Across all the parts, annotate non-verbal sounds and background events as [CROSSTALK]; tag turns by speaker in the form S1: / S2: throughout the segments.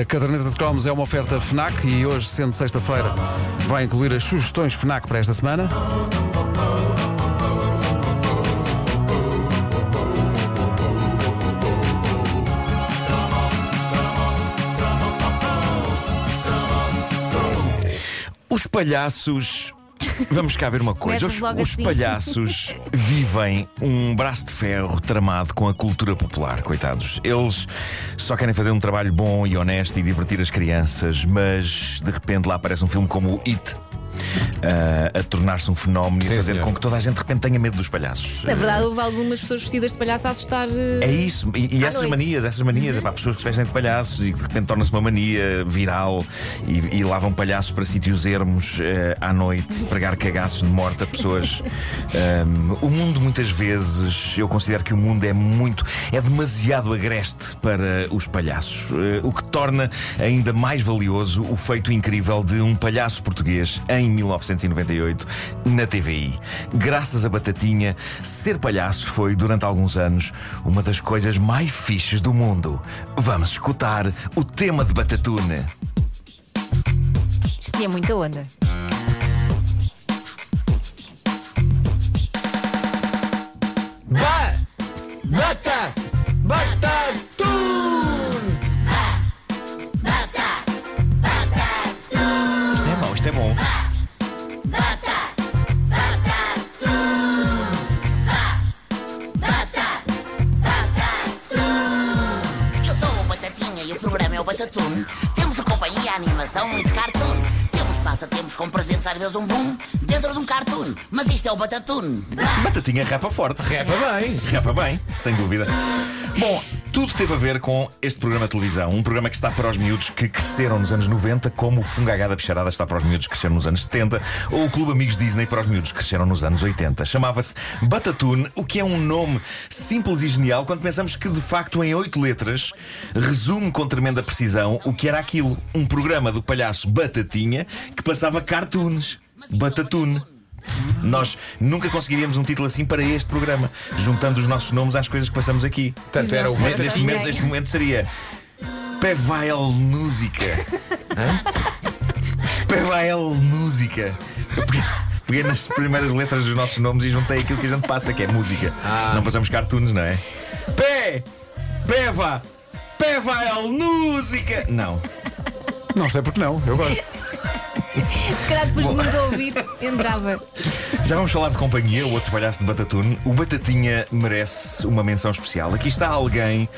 S1: A caderneta de cromos é uma oferta FNAC e hoje, sendo sexta-feira, vai incluir as sugestões FNAC para esta semana.
S2: Os palhaços. Vamos cá ver uma coisa. Os, os
S3: assim.
S2: palhaços [LAUGHS] vivem um braço de ferro tramado com a cultura popular, coitados. Eles só querem fazer um trabalho bom e honesto e divertir as crianças, mas de repente lá aparece um filme como o It. Ah, a tornar-se um fenómeno e a fazer
S4: senhor.
S2: com que toda a gente de repente tenha medo dos palhaços.
S3: Na verdade, houve algumas pessoas vestidas de palhaço a assustar. eh,
S2: É isso, e, e essas
S3: noite.
S2: manias, essas manias, epá, pessoas que se vestem de palhaços e que de repente torna-se uma mania viral e, e lavam palhaços para sítios ermos eh, à noite, [LAUGHS] pregar cagaços de morte a pessoas. Ahm, o mundo, muitas vezes, eu considero que o mundo é muito, é demasiado agreste para os palhaços, eh, o que torna ainda mais valioso o feito incrível de um palhaço português em 1998 na TVI. Graças a Batatinha, ser palhaço foi, durante alguns anos, uma das coisas mais fixes do mundo. Vamos escutar o tema de Batatune.
S3: Isto tinha muita onda.
S5: Temos com presentes, às vezes um boom, dentro de um cartoon. Mas isto é o Batatune.
S2: Batatinha rapa forte.
S4: Repa bem!
S2: Rapa bem, sem dúvida. Bom, tudo teve a ver com este programa de televisão. Um programa que está para os miúdos que cresceram nos anos 90, como o Fungagá da Bicharada está para os miúdos que cresceram nos anos 70, ou o Clube Amigos Disney para os miúdos que cresceram nos anos 80. Chamava-se Batatune, o que é um nome simples e genial quando pensamos que, de facto, em oito letras, resume com tremenda precisão o que era aquilo. Um programa do palhaço Batatinha que passava cartoons. Batatune. Nós nunca conseguiríamos um título assim para este programa, juntando os nossos nomes às coisas que passamos aqui.
S4: Portanto, era o
S2: Neste
S3: só
S2: momento, neste momento seria Pevael Música. Pevael Música. Peguei nas primeiras letras dos nossos nomes e juntei aquilo que a gente passa, que é música.
S4: Ah.
S2: Não passamos cartoons, não é? Pé! Peva! Pevael Música! Não.
S1: Não sei porque não, eu gosto.
S3: Se calhar depois de muito ouvir, entrava.
S2: Já vamos falar de companhia, o outro palhaço de Batatune. O Batatinha merece uma menção especial. Aqui está alguém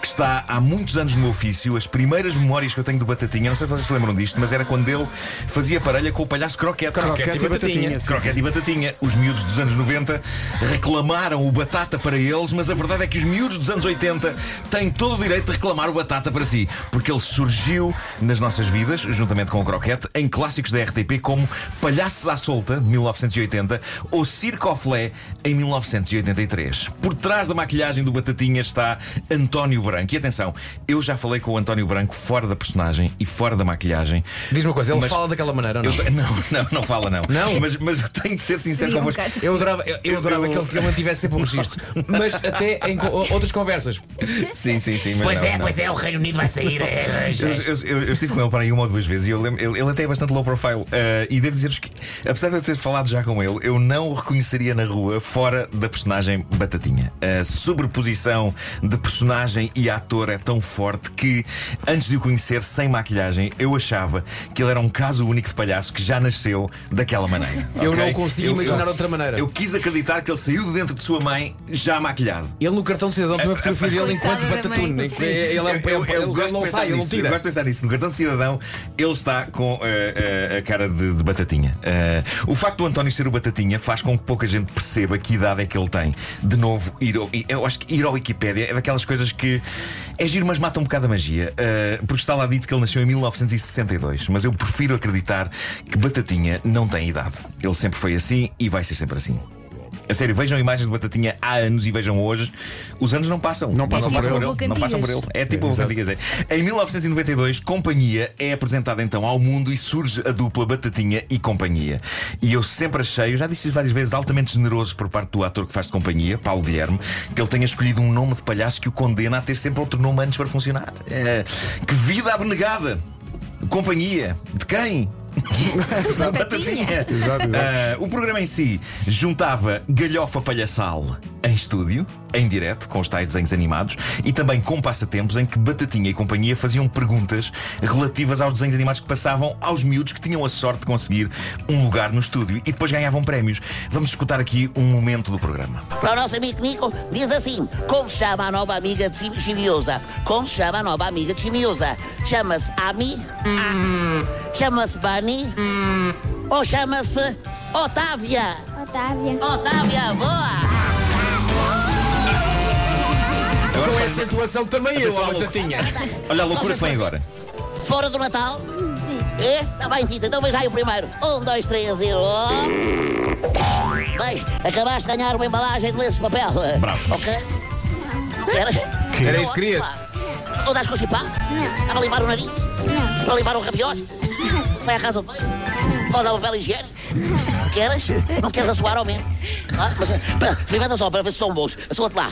S2: que está há muitos anos no meu ofício. As primeiras memórias que eu tenho do Batatinha, não sei se vocês se lembram disto, mas era quando ele fazia parelha com o palhaço Croquete.
S4: Croquete e Batatinha.
S1: sim,
S2: Croquete e Batatinha. Os miúdos dos anos 90 reclamaram o Batata para eles, mas a verdade é que os miúdos dos anos 80 têm todo o direito de reclamar o Batata para si, porque ele surgiu nas nossas vidas, juntamente com o Croquete, em clássicos da RTP como Palhaços à Solta, de 1980, ou Circo Flé, em 1983. Por trás da maquilhagem do Batatinha está António Branco. E atenção, eu já falei com o António Branco fora da personagem e fora da maquilhagem.
S4: Diz-me uma coisa, ele
S2: Mas-
S4: fala daquela maneira ou não?
S2: Eu- não, [LAUGHS] não, não fala não.
S4: Não?
S2: Mas, mas eu tenho de ser sincero
S3: Seria um
S2: convosco.
S4: Eu adorava, eu, eu adorava
S2: Eu-
S4: que ele- que mantivesse sempre o registro. Mas até em outras conversas.
S2: Sim, sim, sim. Mas
S5: Pois
S2: não,
S5: é,
S2: não.
S5: pois é, o Reino Unido vai sair. é,
S2: Eu, eu- eu- eu estive com ele para aí uma ou duas vezes e eu lembro, ele, ele até é bastante low profile. eh, e devo dizer-vos que, apesar de eu ter falado já com ele, eu não o reconheceria na rua fora da personagem Batatinha. A sobreposição de personagem e ator é tão forte que, antes de o conhecer sem maquilhagem, eu achava que ele era um caso único de palhaço que já nasceu daquela maneira.
S4: Eu
S2: ok?
S4: não consigo
S2: Eu-
S4: imaginar
S2: eu-
S4: outra maneira.
S2: Eu quis acreditar que ele saiu de dentro de sua mãe já maquilhado.
S4: Ele no cartão de cidadão tem uma fotografia dele enquanto Batatune. que Ele, é ele
S2: gosto de
S4: não sai, ele não
S2: nisso. Eu
S4: tira.
S2: gosto de pensar nisso. No cartão de cidadão, ele está com eh, eh, a cara de, de batatinha. Eh, o facto do António ser o batatinha faz com que pouca gente perceba que idade é que ele tem. De novo, ir ao, eu acho que ir ao Wikipédia é daquelas coisas que é giro, mas mata um bocado a magia. Eh, porque está lá dito que ele nasceu em 1962. Mas eu prefiro acreditar que batatinha não tem idade. Ele sempre foi assim e vai ser sempre assim. A sério, vejam imagens de Batatinha há anos e vejam hoje. Os anos não passam.
S1: Não passam
S3: por
S2: por
S3: ele.
S2: Não passam por ele. É tipo o Cantigas. É. Em 1992, Companhia é apresentada então ao mundo e surge a dupla Batatinha e Companhia. E eu sempre achei, eu já disse isso várias vezes, altamente generoso por parte do ator que faz de companhia, Paulo Guilherme, que ele tenha escolhido um nome de palhaço que o condena a ter sempre outro nome antes para funcionar. É, que vida abnegada! Companhia. De quem?
S3: Batatinha.
S1: Exato, exato.
S2: Ah, o programa em si juntava galhofa palhaçal em estúdio, em direto, com os tais desenhos animados, e também com passatempos em que Batatinha e companhia faziam perguntas relativas aos desenhos animados que passavam aos miúdos que tinham a sorte de conseguir um lugar no estúdio e depois ganhavam prémios. Vamos escutar aqui um momento do programa.
S5: Para o nosso amigo Nico, diz assim: Como se chama a nova amiga de Chimiosa? Como se chama a nova amiga de Chimiosa? Chama-se Ami? Chama-se Bunny? Ou chama-se Otávia?
S3: Otávia.
S5: Otávia, boa!
S2: Agora
S4: Com
S2: faz-
S4: essa atuação também eu,
S2: Atenção,
S4: a
S2: louco.
S4: batatinha.
S2: Olha a loucura que vem agora.
S5: Fora do Natal? É? Tá bem, Tita, então veja aí o primeiro. Um, dois, três e. Oh. Bem, acabaste de ganhar uma embalagem de lenço de papel.
S2: Bravo.
S5: Ok? Queres?
S4: Era isso que querias?
S5: Ou dás constipado?
S3: Não.
S5: Estava a limpar o nariz?
S3: Não.
S5: Para limpar o rabiós? Vai à casa do banho? Usar o papel higiênico? Queres? Não queres assoar ao menos? Ah, mas experimenta só para ver se são bons. Assoa-te lá.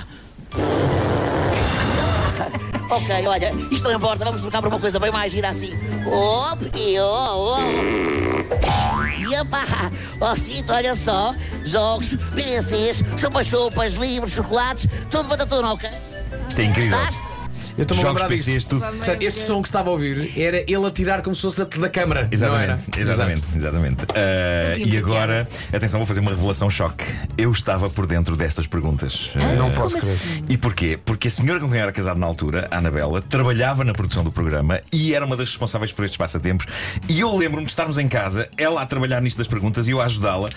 S5: Ok, olha, isto não importa, vamos trocar por uma coisa bem mais gira assim. Op, e oh, oh. E epá, ó Cito, olha só, jogos, PCs, chupa-chupas, livros, chocolates, tudo batatuna, ok?
S2: Isto é incrível.
S5: Gostaste?
S4: Eu estou-me a
S2: Jogos. PCs, tudo.
S4: Portanto, este som que se estava a ouvir era ele a tirar como se fosse da, da câmara.
S2: Exatamente,
S4: não era?
S2: exatamente, exatamente. Ah,
S3: tinha
S2: e agora, atenção, vou fazer uma revelação choque. Eu estava por dentro destas perguntas. Ah,
S1: Não posso crer.
S3: assim?
S2: E porquê? Porque a senhora com quem era casado na altura, a Anabela, trabalhava na produção do programa e era uma das responsáveis por estes passatempos. E eu lembro-me de estarmos em casa, ela a trabalhar nisto das perguntas e eu a ajudá-la,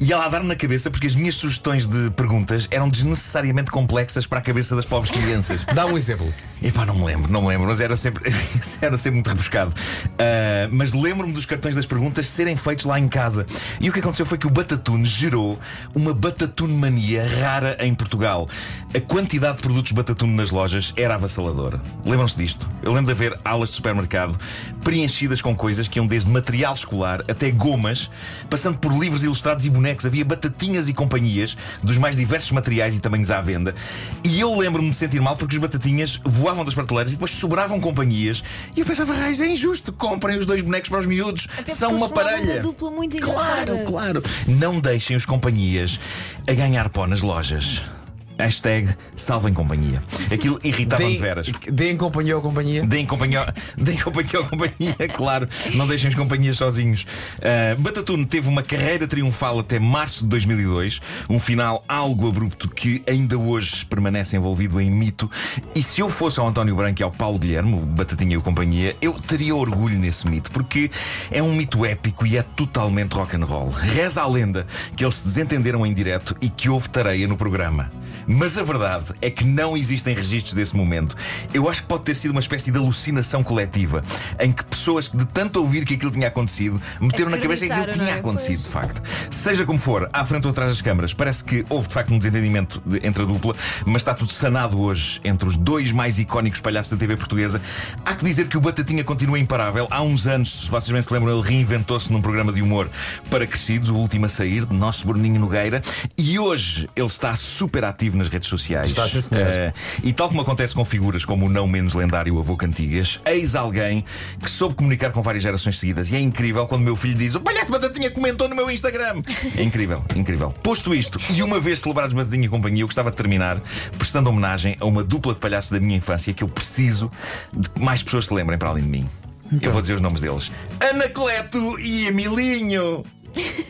S2: e ela a dar-me na cabeça porque as minhas sugestões de perguntas eram desnecessariamente complexas para a cabeça das pobres crianças.
S4: Dá um exemplo.
S2: Epá, não me lembro, não me lembro, mas era sempre, [LAUGHS] era sempre muito rebuscado. Ah, mas lembro-me dos cartões das perguntas serem feitos lá em casa. E o que aconteceu foi que o Batatune gerou uma Batatune mania rara em Portugal. A quantidade de produtos Batatune nas lojas era avassaladora. Lembram-se disto? Eu lembro de haver alas de supermercado preenchidas com coisas que iam desde material escolar até gomas, passando por livros ilustrados e bonecos. Havia batatinhas e companhias dos mais diversos materiais e tamanhos à venda. E eu lembro-me de sentir mal porque os batatinhas voavam das prateleiras e depois sobravam companhias. E eu pensava, raiz, é injusto. Comprem os dois bonecos para os miúdos.
S3: Até
S2: São uma parelha.
S3: uma dupla muito
S2: Claro, claro. Não deixem os companhias a ganhar pó nas lojas. Hashtag salvem companhia. Aquilo irritava-me de veras.
S4: Deem companhia ou companhia.
S2: Deem companhia, [LAUGHS] deem companhia ao companhia, [LAUGHS] claro. Não deixem as companhias sozinhos. Uh, Batatune teve uma carreira triunfal até março de 2002. Um final algo abrupto que ainda hoje permanece envolvido em mito. E se eu fosse ao António Branco e ao Paulo Guilherme, o Batatinha e o companhia, eu teria orgulho nesse mito, porque é um mito épico e é totalmente rock and roll. Reza a lenda que eles se desentenderam em direto e que houve tareia no programa. Mas a verdade é que não existem registros desse momento. Eu acho que pode ter sido uma espécie de alucinação coletiva em que pessoas que de tanto ouvir que aquilo tinha acontecido meteram na cabeça que aquilo
S3: Acreditaram,
S2: tinha
S3: é?
S2: acontecido,
S3: Pois.
S2: de facto. Seja como for, à frente ou atrás das câmaras, parece que houve de facto um desentendimento de- entre a dupla, mas está tudo sanado hoje entre os dois mais icónicos palhaços da TV portuguesa. Há que dizer que o Batatinha continua imparável. Há uns anos, se vocês bem se lembram, ele reinventou-se num programa de humor para crescidos, o último a sair, de nosso Bruninho Nogueira, e hoje ele está super ativo nas redes sociais.
S4: Está, sim, senhor.
S2: Eh, e tal como acontece com figuras como o não menos lendário avô Cantigas, eis alguém que soube comunicar com várias gerações seguidas. E é incrível quando o meu filho diz: O palhaço Batatinha comentou no meu Instagram. É incrível, incrível. Posto isto, e uma vez celebrados Batatinha e companhia, eu gostava de terminar prestando homenagem a uma dupla de palhaços da minha infância que eu preciso de que mais pessoas se lembrem para além de mim. Eu vou dizer os nomes deles: Anacleto e Emilinho. [LAUGHS]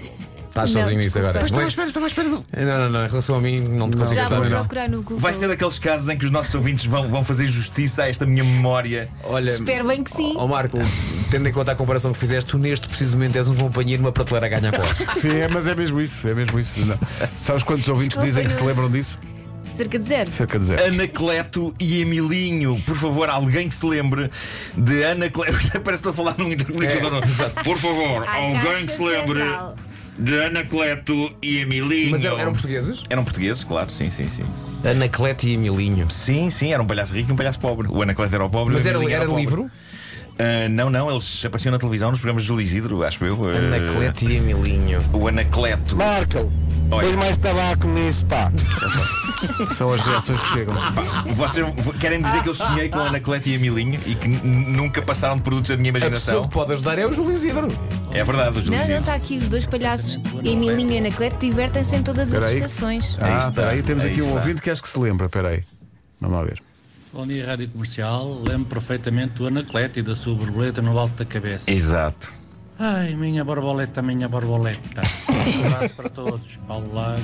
S4: Estás
S3: Não,
S4: sozinho nisso
S3: desculpa.
S4: agora.
S2: Estava à espera, estava à espera do.
S4: Não, não, não. Em relação a mim, não te consigo
S3: Já
S4: ajudar.
S3: vou
S4: não.
S3: procurar no Google.
S2: Vai ser daqueles casos em que os nossos ouvintes vão, vão fazer justiça a esta minha memória.
S4: Olha,
S3: Espero bem que sim.
S4: Ó Marco, tendo em conta a comparação que fizeste, tu neste precisamente és um companheiro numa prateleira a ganhar pó. [LAUGHS]
S1: Sim, é, mas é mesmo isso, é mesmo isso. Não. Sabes quantos ouvintes
S3: Desculpa,
S1: dizem que se
S3: não-
S1: lembram disso?
S3: Cerca de zero.
S1: Cerca de zero.
S2: Anacleto e Emilinho. Por favor, alguém que se lembre de Anacleto. [LAUGHS] Parece que estou a falar num intercomunicador. Por favor, alguém que se lembre
S3: Central.
S2: De Anacleto e Emilinho.
S4: Mas eram, portugueses?
S2: Eram portugueses, claro, sim, sim, sim.
S4: Anacleto e Emilinho.
S2: Sim, sim, era um palhaço rico e um palhaço pobre. O Anacleto era o pobre
S4: Mas
S2: e o
S4: era, era
S2: o pobre.
S4: livro?
S2: Ah, não, não, eles apareciam na televisão nos programas de Júlio Isidro, acho eu. Ah,
S4: Anacleto e Emilinho.
S2: o Anacleto.
S6: Marco, Põe mais tabaco nisso, pá. [LAUGHS]
S1: São as reações que chegam.
S2: Vocês querem dizer que eu sonhei com Anacleto e Emilinho e que nunca passaram de produtos da minha
S4: A pessoa
S2: imaginação?
S4: que pode ajudar é o Júlio Isidro.
S2: É verdade, o Júlio
S3: Não, não,
S2: Isidro.
S3: está aqui os dois palhaços, Emilinho e Anacleto, divertem-se em todas as
S1: Espera aí.
S3: estações.
S2: Aí
S1: Ah,
S2: está,
S1: espera aí, temos
S2: aí
S1: aqui um
S2: está.
S1: ouvinte que acho que se lembra. Espera aí. Vamos lá ver.
S7: Bom dia, Rádio Comercial. Lembro perfeitamente do Anacleto e da sua borboleta no alto da cabeça.
S2: Exato.
S7: Ai, minha borboleta, minha borboleta. Um abraço para todos. Paulo Lago.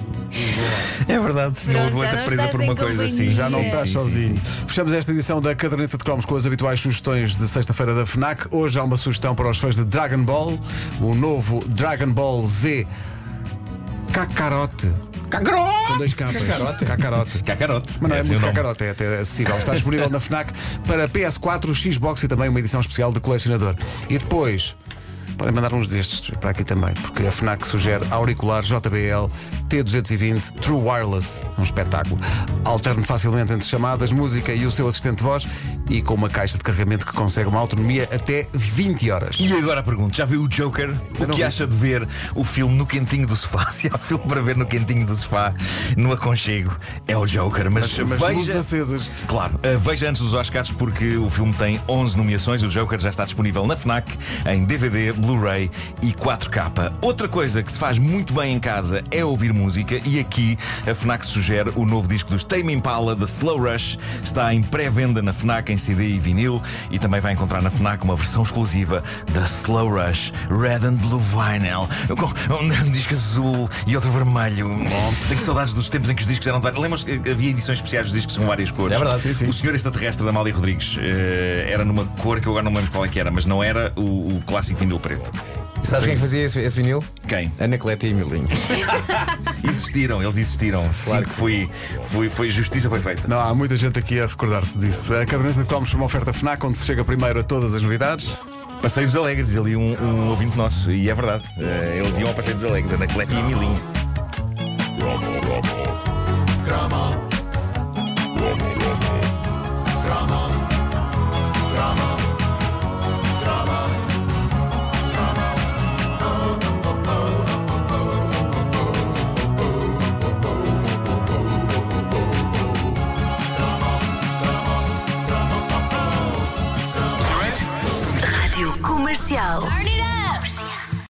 S2: É verdade.
S3: Pronto,
S2: Uma
S3: já
S2: borboleta
S3: não
S2: presa
S3: estás
S2: por uma coisa assim.
S1: Já não estás
S2: sim, sim,
S1: sozinho.
S2: sim.
S1: Fechamos esta edição da Caderneta de Cromos com as habituais sugestões de sexta-feira da FNAC. Hoje há uma sugestão para os fãs de Dragon Ball, o novo Dragon Ball Z Kakarote.
S2: Cacarote!
S1: Com dois capas.
S4: Kakarote.
S1: Kakarote.
S2: Cacarote.
S1: Mas não é,
S2: Esse
S1: muito cacarote, é até acessível. Está disponível na FNAC para PS4, Xbox e também uma edição especial de colecionador. E depois, podem mandar uns destes para aqui também, porque a FNAC sugere auricular JBL T220 True Wireless. Um espetáculo. Alterne facilmente entre chamadas, música e o seu assistente de voz e com uma caixa de carregamento que consegue uma autonomia até 20 horas.
S2: E agora pergunto, já viu o Joker? O
S1: não
S2: que
S1: vi.
S2: acha de ver o filme no quentinho do sofá? [LAUGHS] Se há filme para ver no quentinho do sofá, no aconchego, é o Joker. Mas,
S1: Mas luzes
S2: veja.
S1: acesas.
S2: Claro, uh, veja antes dos Oscars porque o filme tem 11 nomeações. O Joker já está disponível na Fnac em DVD, Blu-ray e 4K. Outra coisa que se faz muito bem em casa é ouvir música e aqui a Fnac sugere o novo disco dos Tame Impala, The Slow Rush. Está em pré-venda na Fnac em CD e vinil e também vai encontrar na Fnac uma versão exclusiva da Slow Rush Red and Blue Vinyl com um [LAUGHS] disco azul e outro vermelho. Tenho saudades dos tempos em que os discos eram de várias. Lembram-se que havia edições especiais dos discos com várias cores?
S4: É verdade, sim, sim.
S2: O Senhor Extraterrestre da Amália Rodrigues eh, era numa cor que eu agora não me lembro qual é que era, mas não era o, o clássico vinil preto.
S4: Sabes quem é que fazia esse, esse vinil?
S2: Quem?
S4: Anacleto e Emilinho. [LAUGHS]
S2: Existiram, eles existiram. Sim, que foi, foi, foi justiça foi feita.
S1: Não, há muita gente aqui a recordar-se disso. A caderneta de cromos foi uma oferta FNAC, onde se chega primeiro a todas as novidades.
S2: Passeios Alegres, ali um, um ouvinte nosso, e é verdade. Eh, eles iam ao Passeio dos Alegres, Anacleto e Emilinho.